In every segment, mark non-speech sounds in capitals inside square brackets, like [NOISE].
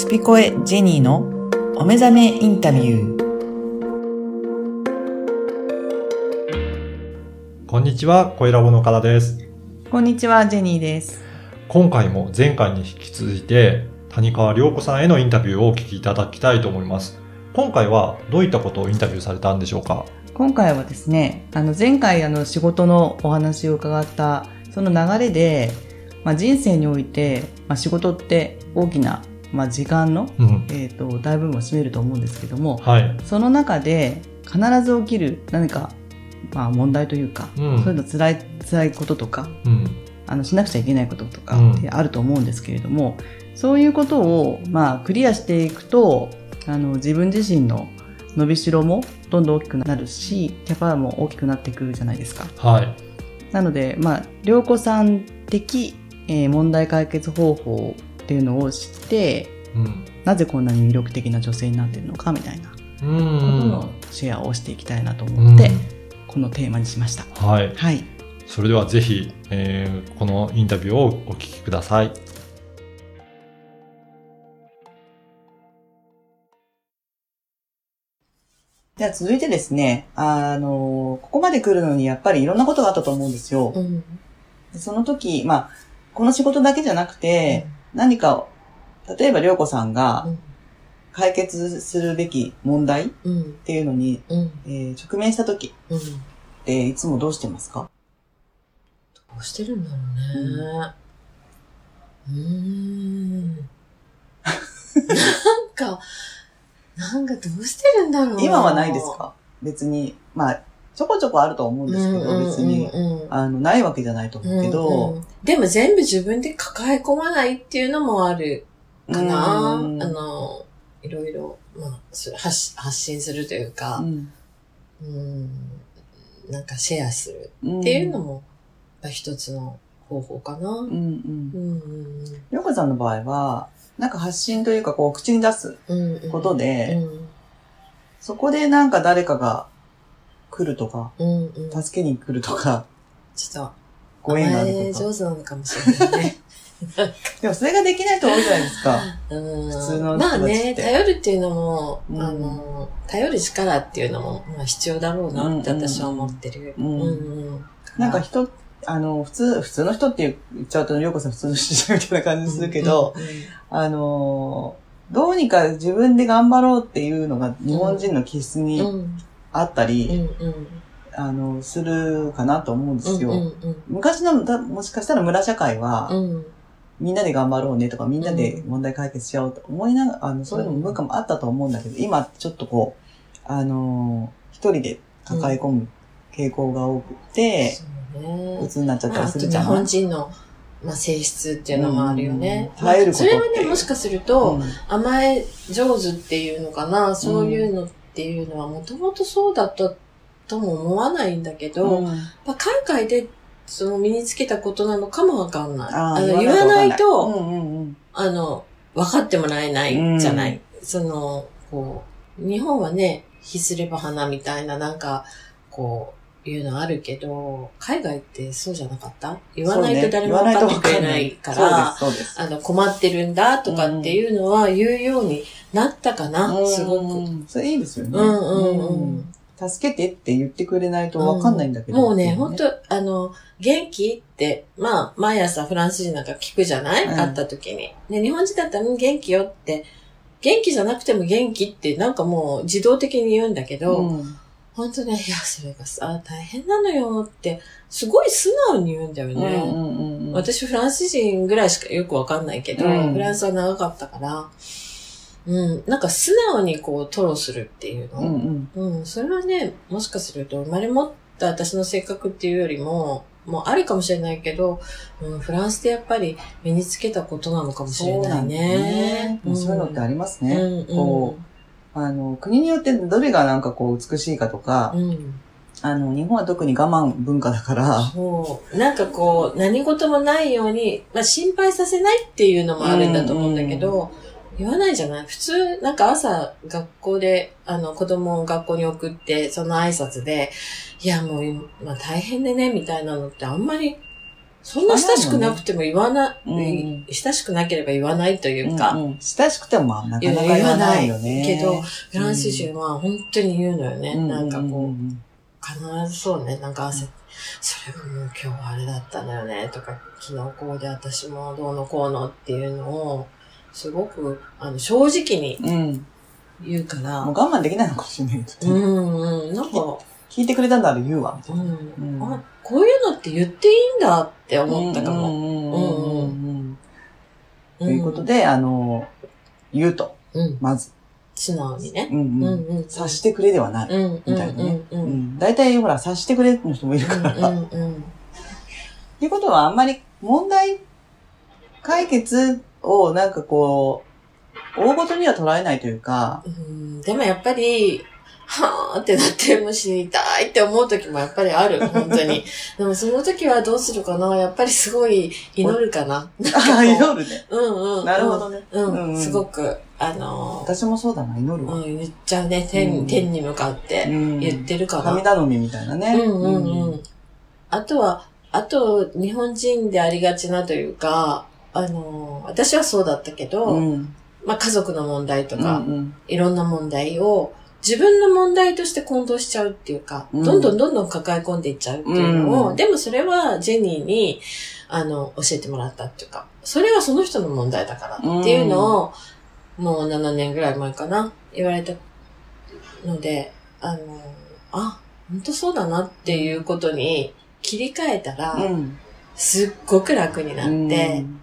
スピコエジェニーのお目覚めインタビュー。こんにちは、小ラボのからです。こんにちは、ジェニーです。今回も前回に引き続いて、谷川良子さんへのインタビューをお聞きいただきたいと思います。今回はどういったことをインタビューされたんでしょうか？今回はですね、あの前回あの仕事のお話を伺ったその流れで、まあ、人生において、まあ、仕事って大きな、まあ、時間の、うん。えー、と大部分を占めると思うんですけども、はい。その中で必ず起きる何か、まあ、問題というか、うんそういうの辛い辛いこととかうん。あのしなくちゃいけないこととかうんってあると思うんですけれども、そういうことを、まあ、クリアしていくとあの自分自身の伸びしろもどんどん大きくなるしキャパも大きくなっていくじゃないですか。はい。なので、まあ、良子さん的、えー問題解決方法っていうのを知ってうん。なぜこんなに魅力的な女性になっているのかみたいなうことんの。シェアをしていきたいなと思って、このテーマにしました。うんはい。はい。それではぜひ、えーこのインタビューをお聞きください。では続いてですね、あの、ここまで来るのにやっぱりいろんなことがあったと思うんですよ。うん。でその時、まあ、この仕事だけじゃなくて、何か、例えば良子さんがうん。解決するべき問題っうん。ていうのに、うん。えー直面した時うん。っていつもどうしてますか？どうしてるんだろうね。うーん。[LAUGHS] なんか、なんかどうしてるんだろう今はないですか？別に、まあ、ちょこちょこあると思うんですけど、別に、あの、ないわけじゃないと思うけど、うんうん。でも全部自分で抱え込まないっていうのもあるかな。あうん。の、いろいろ、まあ、発発信するというかう、ん。うん、なんかシェアするうんっていうのも、まあ一つの方法かな。うんうん。うんうんりょうかさんの場合は、なんか発信というか、こう、口に出すことで、うん。そこでなんか誰かが来るとか、うんうん、助けに来るとか、ちょっと、ご縁があるとか。上手なのかもしれないね。[LAUGHS] でもそれができない人多いじゃないですか。うん。普通の人たちって。まあね、頼るっていうのも、うん。あの、頼る力っていうのも、まあ必要だろうなって私は思ってる。なんか人、あの、普通、普通の人って言っちゃうと、りょうこさん普通の人みたいな感じするけど、あの、どうにか自分で頑張ろうっていうのが日本人の気質にうんあったり、うんうん。あの、するかなと思うんですよ。うんうん昔の、だもしかしたら村社会は、うん。みんなで頑張ろうねとか、みんなで問題解決しようと思いながら、あの、そういうのも文化もあったと思うんだけど、今ちょっとこう、あのー一人で抱え込む傾向が多くて、そうね。鬱になっちゃったりするじゃない、本人の、まあ、性質っていうのもあるよね。うん。耐えることそれはね、もしかすると、うん。甘え上手っていうのかな、そういうのっていうのはもともとそうだったとも思わないんだけど、うんまあ、海外でその身につけたことなのかもわかんない。あの言わないと、うんうんうんあの、分かってもらえないじゃない。その、こう、日本はね、ひすれば花みたいななんか、こう、いうのあるけど、海外ってそうじゃなかった？言わないと誰も分かってくれないから、そうです、そうあの、困ってるんだとかっていうのは言うようになったかな、です。すごく。うんそれいいですよね。うんうんうん。助けてって言ってくれないとわかんないんだけど。もうね、ってい本当あの、元気って、まあ、毎朝フランス人なんか聞くじゃない、うん会った時に。で、日本人だったら、うん元気よって、元気じゃなくても元気ってなんかもう自動的に言うんだけど、うん本当ね、いや、それがさ、大変なのよって、すごい素直に言うんだよね。うんうんうんうん。私フランス人ぐらいしかよくわかんないけど、うん。フランスは長かったから、うん、なんか素直にこう、吐露するっていうの。うんうん。うん、それはね、もしかすると生まれ持った私の性格っていうよりも、もうあるかもしれないけど、うん、フランスでやっぱり身につけたことなのかもしれないね。そうね。そういうのってありますね。うん、こあの、国によってどれがなんかこう美しいかとか、うん。うん。あの、日本は特に我慢文化だから、そう。なんかこう、何事もないように、まあ心配させないっていうのもあるんだと思うんだけど、言わないじゃない？普通、なんか朝、学校で、あの、子供を学校に送って、その挨拶で、いや、もう、まあ大変でね、みたいなのってあんまりそんな親しくなくても言わな、うん。親しくなければ言わないというか、うんうん。親しくてもまあなかなか言わないよね。けど、フランス人は本当に言うのよね。うんなんかこう、ん必ずそうね、なんか汗、それがもう今日はあれだったんだよね、とか、昨日こうで私もどうのこうのっていうのを、すごく、あの、正直にうん。うん言うから、もう我慢できないのかもしれない。うんうん、なんか、聞いてくれたんだら言うわ、みたういな。ん、うんあ、こういうのって言っていいんだって思ったかも。ということで、で、あの、言うと、うん、まず。素直にね。うんうん。察してくれではない。みたいなね。大体、ほら、察してくれの人もいるから。うん、っうん。ていうことは、あんまり問題解決をなんかこう、大ごとには捉えないというか、うんでもやっぱり、はーってなって、もう死にたいって思う時もやっぱりある、[LAUGHS] 本当に。でもその時はどうするかなやっぱりすごい祈るかな。ああ、祈るね。うんうん。なるほどね。うん。うんうんすごく、あの私もそうだな、祈るー、わ。うん、言っちゃうね。天、うん天に向かってうん言ってるかな。神頼みみたいなね。うんうんうん。あとは、あと、日本人でありがちなというか、あのー、私はそうだったけど、うん。まあ家族の問題とうんか、うんいろんな問題を自分の問題として混同しちゃうっていうか、うん。どんどんどんどん抱え込んでいっちゃうっていうのを、うん。でもそれはジェニーに、あの、教えてもらったっていうか、それはその人の問題だからっていうのを、もう7年ぐらい前かな、言われたので、あの、あ、本当そうだなっていうことに切り替えたら、うん。すっごく楽になって、うん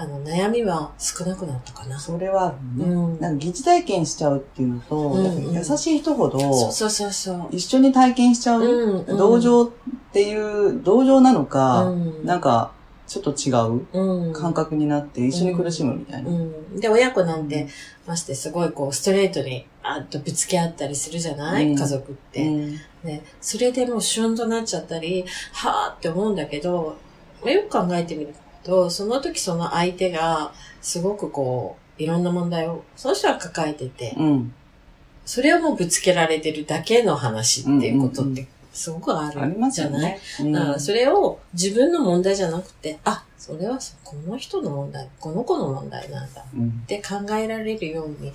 あの、悩みは少なくなったかな。それはね、うん。なんか疑似体験しちゃうっていうのと、うんだから優しい人ほど、そうそうそうそう。一緒に体験しちゃう、うんうん同情っていう、同情なのか、うんなんか、ちょっと違ううん感覚になって一緒に苦しむみたいな。うん。で、親子なんて、ましてすごいこう、ストレートに、あっとぶつけ合ったりするじゃない、うん家族って、うんね。それでもうシュンとなっちゃったり、はぁって思うんだけど、よく考えてみると、その時その相手が、すごくこう、いろんな問題を、その人は抱えてて、うん。それをもうぶつけられてるだけの話っていうことって、すごくあるじゃない、よね。うんだからそれを自分の問題じゃなくて、あ、それはこの人の問題、この子の問題なんだうんって考えられるように、うん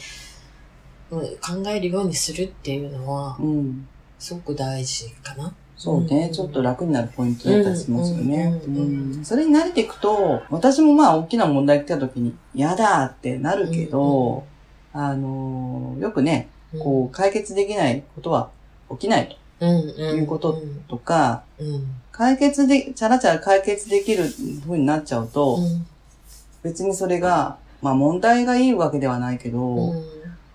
考えるようにするっていうのは、うん。すごく大事かな。そうね、うん。ちょっと楽になるポイントだったりしますよね。うんうんうんうん。それに慣れていくと、私もまあ大きな問題来た時に、やだってなるけど、あのーよくね、こう、解決できないことは起きないうん、うん、いうことうん、とか、うん、解決で、チャラチャラ解決できる風になっちゃうと、うん、別にそれが、まあ問題がいいわけではないけど、うん、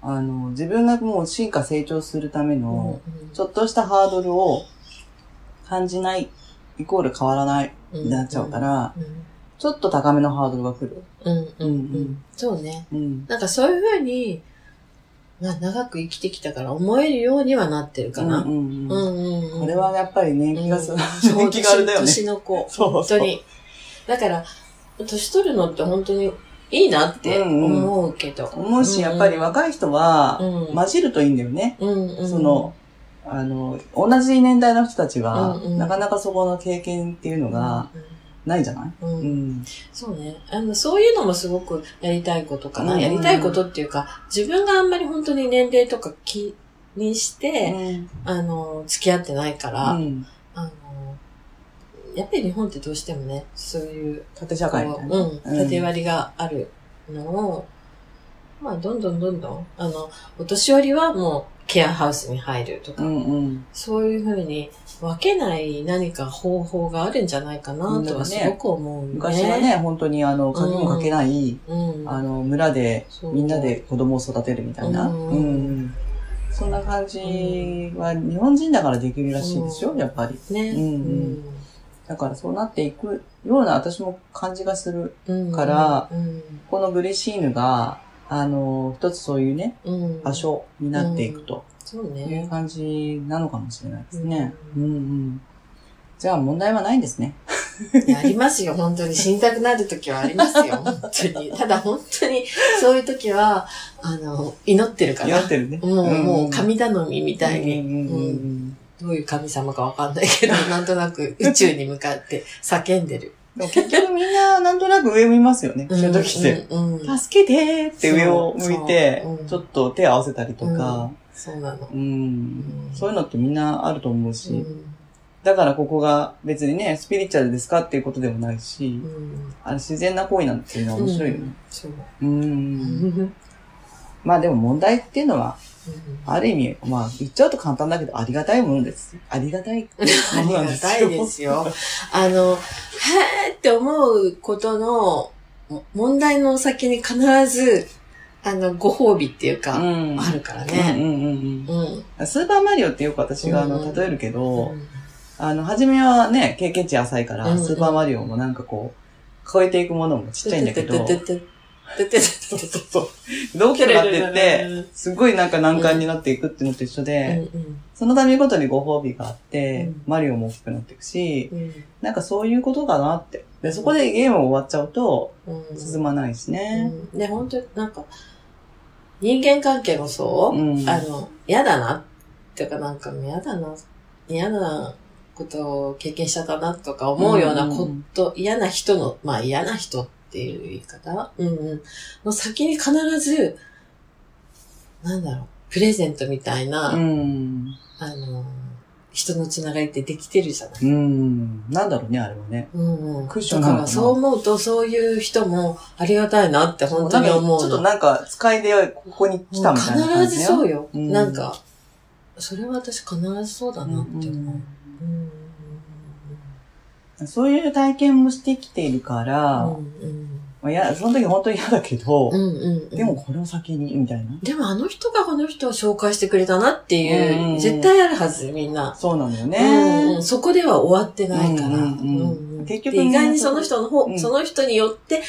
あの、自分がもう進化成長するための、うん。ちょっとしたハードルを感じない、イコール変わらない、うんになっちゃうから、うん、ちょっと高めのハードルが来る。うん、うん、ううんん、そうね。うん。なんかそういうふうに、まあ長く生きてきたから思えるようにはなってるかな。うんうんううんんうんうん。これはやっぱり年季がす、うん [LAUGHS] 年季があれだよね。年の子。そう本当に。だから、年取るのって本当にいいなって思うけど。思うし、やっぱり若い人はうん、混じるといいんだよね。うんうん、その、あの、同じ年代の人たちは、うんうんなかなかそこの経験っていうのがないじゃない？うん、うんうん。そうね。あの、そういうのもすごくやりたいことかな。うんやりたいことっていうか、自分があんまり本当に年齢とか気にして、あの、付き合ってないから、うん。あの、やっぱり日本ってどうしてもね、そういう、縦社会みたいな。縦割りがあるのを、まあ、どんどんどんどん、あの、お年寄りはもうケアハウスに入るとか、うんうん。そういうふうに分けない何か方法があるんじゃないかなとはすごく思うね。昔はね、本当にあの、鍵もかけない、うん。あの、村でみんなで子供を育てるみたいな。そんな感じは日本人だからできるらしいですよ、うんやっぱり。ね。うんだからそうなっていくような私も感じがする。うん。からうん。このグリシーヌが、あの、一つそういうね、うん。場。所になっていくとそういうね。感じなのかもしれないですね。うんうん。じゃあ問題はないんですね。[LAUGHS] ありますよ、本当に。死にたくなる時はありますよ、[LAUGHS] 本当に。ただ本当に、そういう時は、あの、祈ってるから。やってるね。もう、んもう神頼みみたいに、うんうんうんどういう神様かわかんないけど、[LAUGHS] なんとなく宇宙に向かって叫んでる。でも結局みんななんとなく上見ますよね。そういう時って。助けてーって上を向いてちょっと手を合わせたりとか、そうなの。うん。そういうのってみんなあると思うし、うんだからここが別にね、スピリチュアルですかっていうことでもないし、うんあの自然な行為なんていうのは面白いよね。そう。うん。う [LAUGHS] んまあでも問題っていうのは、ある意味、まあ言っちゃうと簡単だけど、ありがたいものです。ありがたいありがたいですよ。あの、へーって思うことのも問題の先に必ず、あの、ご褒美っていうか、うん。あるからうんね。うんうんうん。うん。スーパーマリオってよく私があの、うんうん例えるけど、うんあの、初めはね、経験値浅いから、うんうんスーパーマリオもなんかこう、超えていくものもちっちゃいんだけど、てててててててそうそうそう。大きくなってって、すごいなんか難関になっていくっていうのと一緒で、うんその度ごとにご褒美があって、うんマリオも大きくなっていくし、うんなんかそういうことかなって。で、そこでゲーム終わっちゃうと、うん進まないしね。うんで、本当になんか、人間関係もそう、うんあの、嫌だな、っていうかなんか嫌だな、嫌なことを経験しちゃったなとか思うようなこと、嫌な人の、まあ嫌な人っていう言い方？うんうん。の先に必ず、なんだろう、プレゼントみたいな、うん。あの、人のつながりってできてるじゃない。うん。なんだろうね、あれはね。うんうん。クッションだからなそう思うと、そういう人もありがたいなって本当に思うちょっとなんか、使いでここに来たみたいな感じ必ずそうよ。うんなんか、それは私必ずそうだなって思う。うんそういう体験もしてきているから、うんまあ、やその時本当に嫌だけど、うんうんうんでもこれを先に、みたいな。でもあの人がこの人を紹介してくれたなっていう、うんうん絶対あるはず、みんな。そうなのようんうねん。そこでは終わってないから。うんうんうんうんうん結局で意外にその人の方、うんその人によって、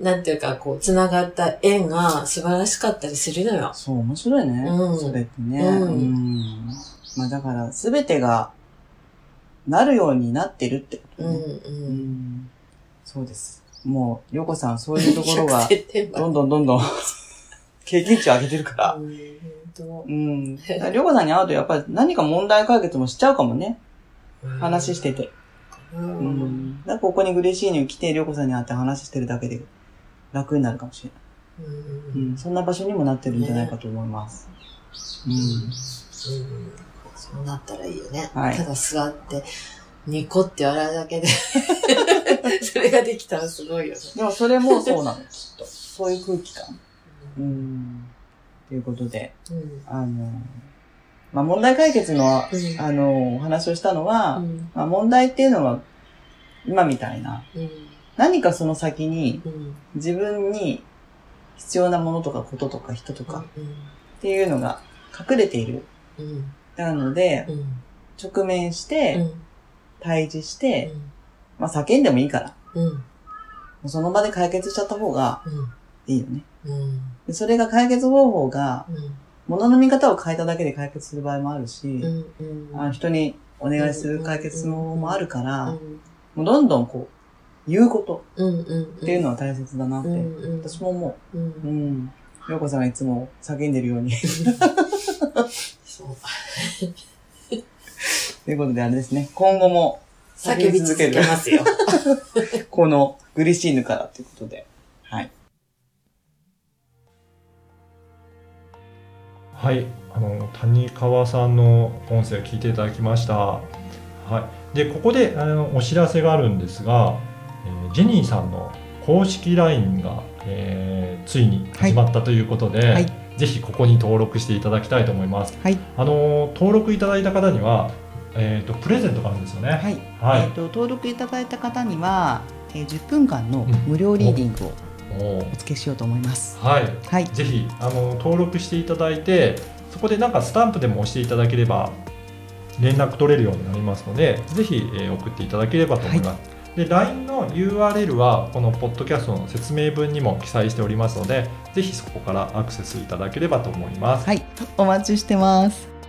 なんていうか、こう、つながった縁が素晴らしかったりするのよ。そう、面白いね。うんそれってね。うんうんまあだから、すべてが、なるようになってるってことうんね。う。うんんそうです。もう、りょうこさん、そういうところが100、[LAUGHS] 点満どんどんどんどん、[LAUGHS] 経験値を上げてるから。うんりょうこさんに会うと、やっぱり何か問題解決もしちゃうかもね。当話してて。ううんからここにグレシーニに来て、りょうこさんに会って話してるだけで楽になるかもしれない。うんうん。そんな場所にもなってるんじゃないかと思います。うん。うんそうなったらいいよね。はいただ座って、ニコって笑うだけで、[LAUGHS] それができたらすごいよね。でもそれもそうなの、[LAUGHS] きっと。そういう空気感。うん。ということで、うんあの、まあ、問題解決の、うんあの、お話をしたのは、うんまあ、問題っていうのは、今みたいな、うん何かその先にうん自分に必要なものとかこととか人とかっていうのが隠れている。なので、うん直面して、ん対峙して、まあ叫んでもいいから、その場で解決しちゃった方がいいよね。それが解決方法が、うん物の見方を変えただけで解決する場合もあるし、あ人にお願いする解決の方法もあるから、もうどんどんこう、言うことっていうのは大切だなって、うんうん私も思うんう。ん。りょうこさんがいつも叫んでるように。そう [LAUGHS] ということであれですね、今後も叫び続けますよ。[LAUGHS] このグリシーヌからということで。はい。はい、あの谷川さんの音声を聞いていただきました。はい、でここであのお知らせがあるんですが、えージェニーさんの公式 LINE が、えーついに始まったということで、はいぜひここに登録していただきたいと思います。はい。あの登録いただいた方には、えー、とプレゼントがあるんですよね。はい。はいえっ、と、登録いただいた方には、えー、10分間のうん無料リーディングをお付けしようと思います。はい、はい。ぜひあの登録していただいてそこでなんかスタンプでも押していただければ連絡取れるようになりますのでぜひ、えー送っていただければと思います、で LINE の URL はこのポッドキャストの説明文にも記載しておりますのでぜひそこからアクセスいただければと思いますはい。お待ちしてます。